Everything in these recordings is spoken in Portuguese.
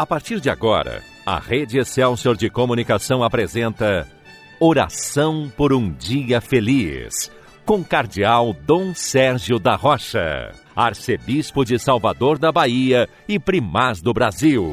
A partir de agora, a Rede Excelsior de Comunicação apresenta Oração por um Dia Feliz, com Cardeal Dom Sérgio da Rocha, Arcebispo de Salvador da Bahia e Primaz do Brasil.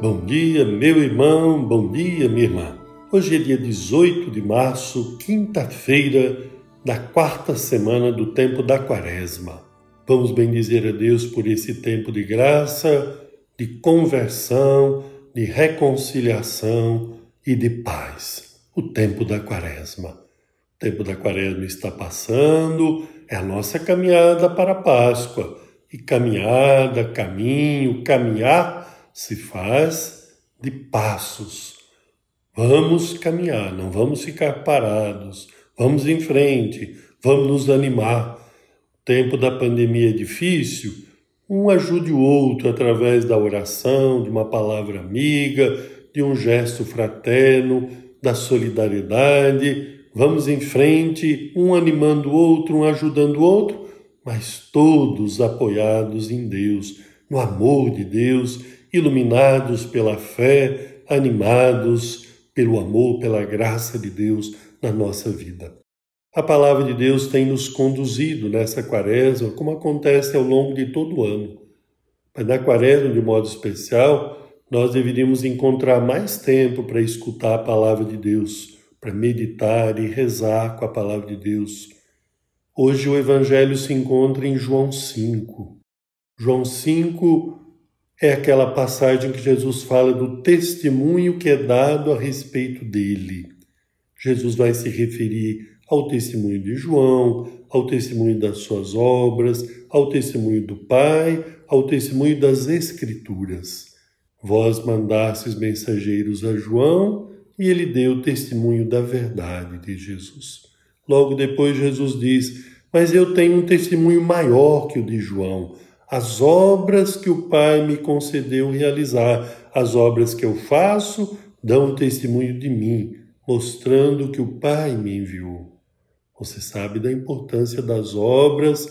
Bom dia, meu irmão, bom dia, minha irmã. Hoje é dia 18 de março, quinta-feira da quarta semana do tempo da Quaresma. Vamos bendizer a Deus por esse tempo de graça, de conversão, de reconciliação e de paz. O tempo da Quaresma. O tempo da Quaresma está passando, é a nossa caminhada para a Páscoa. E caminhada, caminho, caminhar se faz de passos. Vamos caminhar, não vamos ficar parados. Vamos em frente, vamos nos animar tempo da pandemia é difícil, um ajude o outro através da oração, de uma palavra amiga, de um gesto fraterno, da solidariedade. Vamos em frente, um animando o outro, um ajudando o outro, mas todos apoiados em Deus, no amor de Deus, iluminados pela fé, animados pelo amor, pela graça de Deus na nossa vida. A palavra de Deus tem nos conduzido nessa quaresma, como acontece ao longo de todo o ano. Mas na quaresma, de modo especial, nós deveríamos encontrar mais tempo para escutar a palavra de Deus, para meditar e rezar com a palavra de Deus. Hoje o Evangelho se encontra em João 5. João 5 é aquela passagem que Jesus fala do testemunho que é dado a respeito dele. Jesus vai se referir ao testemunho de João, ao testemunho das suas obras, ao testemunho do Pai, ao testemunho das Escrituras. Vós mandastes mensageiros a João e ele deu testemunho da verdade de Jesus. Logo depois, Jesus diz: Mas eu tenho um testemunho maior que o de João, as obras que o Pai me concedeu realizar, as obras que eu faço dão testemunho de mim, mostrando que o Pai me enviou. Você sabe da importância das obras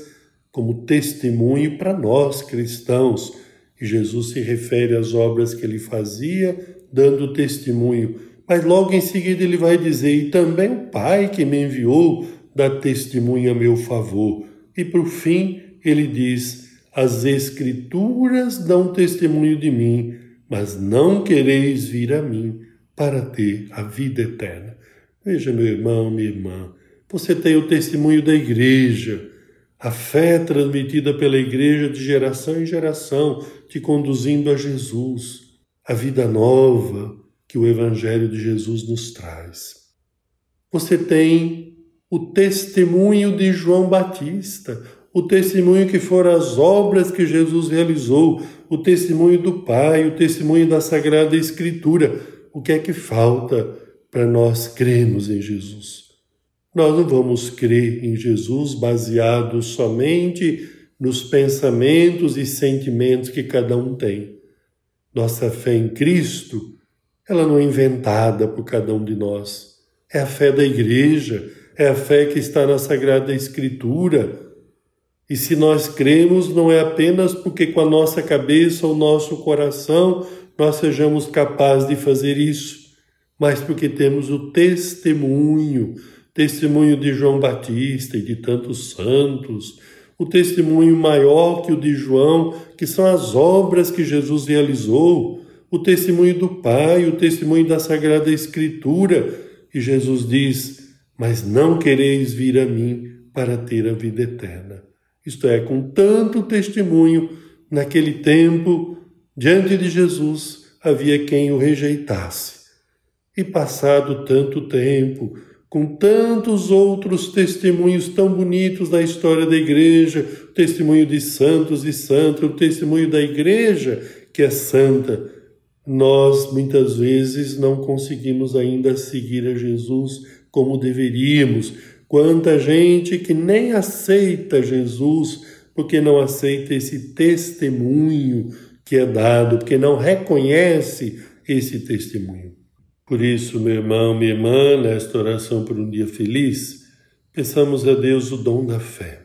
como testemunho para nós cristãos. E Jesus se refere às obras que ele fazia, dando testemunho. Mas logo em seguida ele vai dizer: E também o Pai que me enviou dá testemunho a meu favor. E por fim ele diz: As Escrituras dão testemunho de mim, mas não quereis vir a mim para ter a vida eterna. Veja, meu irmão, minha irmã. Você tem o testemunho da igreja, a fé transmitida pela igreja de geração em geração, te conduzindo a Jesus, a vida nova que o Evangelho de Jesus nos traz. Você tem o testemunho de João Batista, o testemunho que foram as obras que Jesus realizou, o testemunho do Pai, o testemunho da Sagrada Escritura. O que é que falta para nós crermos em Jesus? Nós não vamos crer em Jesus baseado somente nos pensamentos e sentimentos que cada um tem. Nossa fé em Cristo, ela não é inventada por cada um de nós. É a fé da igreja, é a fé que está na Sagrada Escritura. E se nós cremos, não é apenas porque com a nossa cabeça ou nosso coração nós sejamos capazes de fazer isso, mas porque temos o testemunho testemunho de João Batista e de tantos santos, o testemunho maior que o de João, que são as obras que Jesus realizou, o testemunho do Pai, o testemunho da Sagrada Escritura. E Jesus diz: Mas não quereis vir a mim para ter a vida eterna. Isto é, com tanto testemunho, naquele tempo, diante de Jesus, havia quem o rejeitasse. E passado tanto tempo, com tantos outros testemunhos tão bonitos da história da igreja, o testemunho de santos e santas, o testemunho da igreja que é santa, nós muitas vezes não conseguimos ainda seguir a Jesus como deveríamos. Quanta gente que nem aceita Jesus porque não aceita esse testemunho que é dado, porque não reconhece esse testemunho. Por isso, meu irmão, minha irmã, nesta oração por um dia feliz, peçamos a Deus o dom da fé.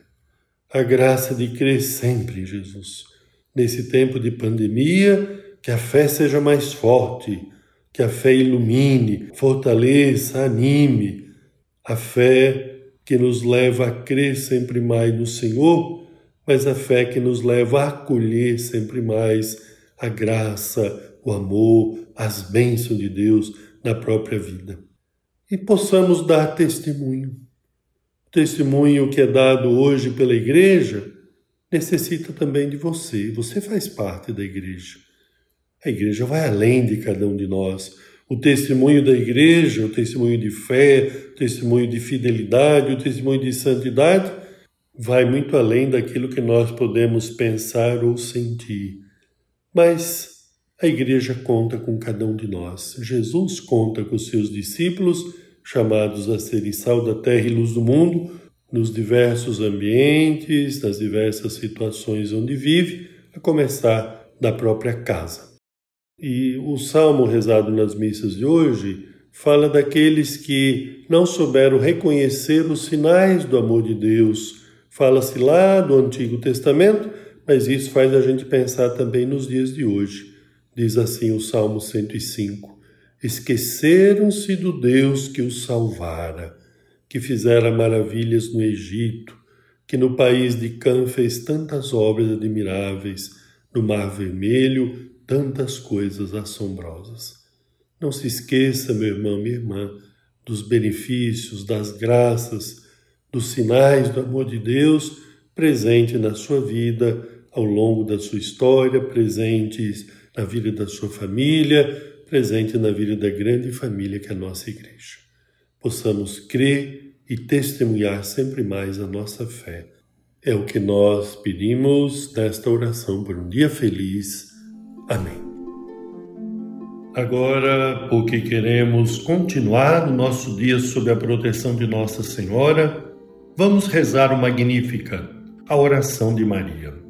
a graça de crer sempre em Jesus. Nesse tempo de pandemia, que a fé seja mais forte, que a fé ilumine, fortaleça, anime, a fé que nos leva a crer sempre mais no Senhor, mas a fé que nos leva a acolher sempre mais a graça, o amor, as bênçãos de Deus na própria vida. E possamos dar testemunho. O testemunho que é dado hoje pela igreja necessita também de você. Você faz parte da igreja. A igreja vai além de cada um de nós. O testemunho da igreja, o testemunho de fé, o testemunho de fidelidade, o testemunho de santidade, vai muito além daquilo que nós podemos pensar ou sentir. Mas a igreja conta com cada um de nós. Jesus conta com seus discípulos, chamados a serem sal da terra e luz do mundo, nos diversos ambientes, nas diversas situações onde vive, a começar da própria casa. E o salmo rezado nas missas de hoje fala daqueles que não souberam reconhecer os sinais do amor de Deus. Fala-se lá do Antigo Testamento, mas isso faz a gente pensar também nos dias de hoje. Diz assim o Salmo 105: Esqueceram-se do Deus que os salvara, que fizera maravilhas no Egito, que no país de Cã fez tantas obras admiráveis, no Mar Vermelho tantas coisas assombrosas. Não se esqueça, meu irmão, minha irmã, dos benefícios, das graças, dos sinais do amor de Deus presente na sua vida, ao longo da sua história, presentes na vida da sua família, presente na vida da grande família que é a nossa igreja. Possamos crer e testemunhar sempre mais a nossa fé. É o que nós pedimos nesta oração por um dia feliz Amém. Agora, porque queremos continuar o nosso dia sob a proteção de Nossa Senhora, vamos rezar o Magnífica, a oração de Maria.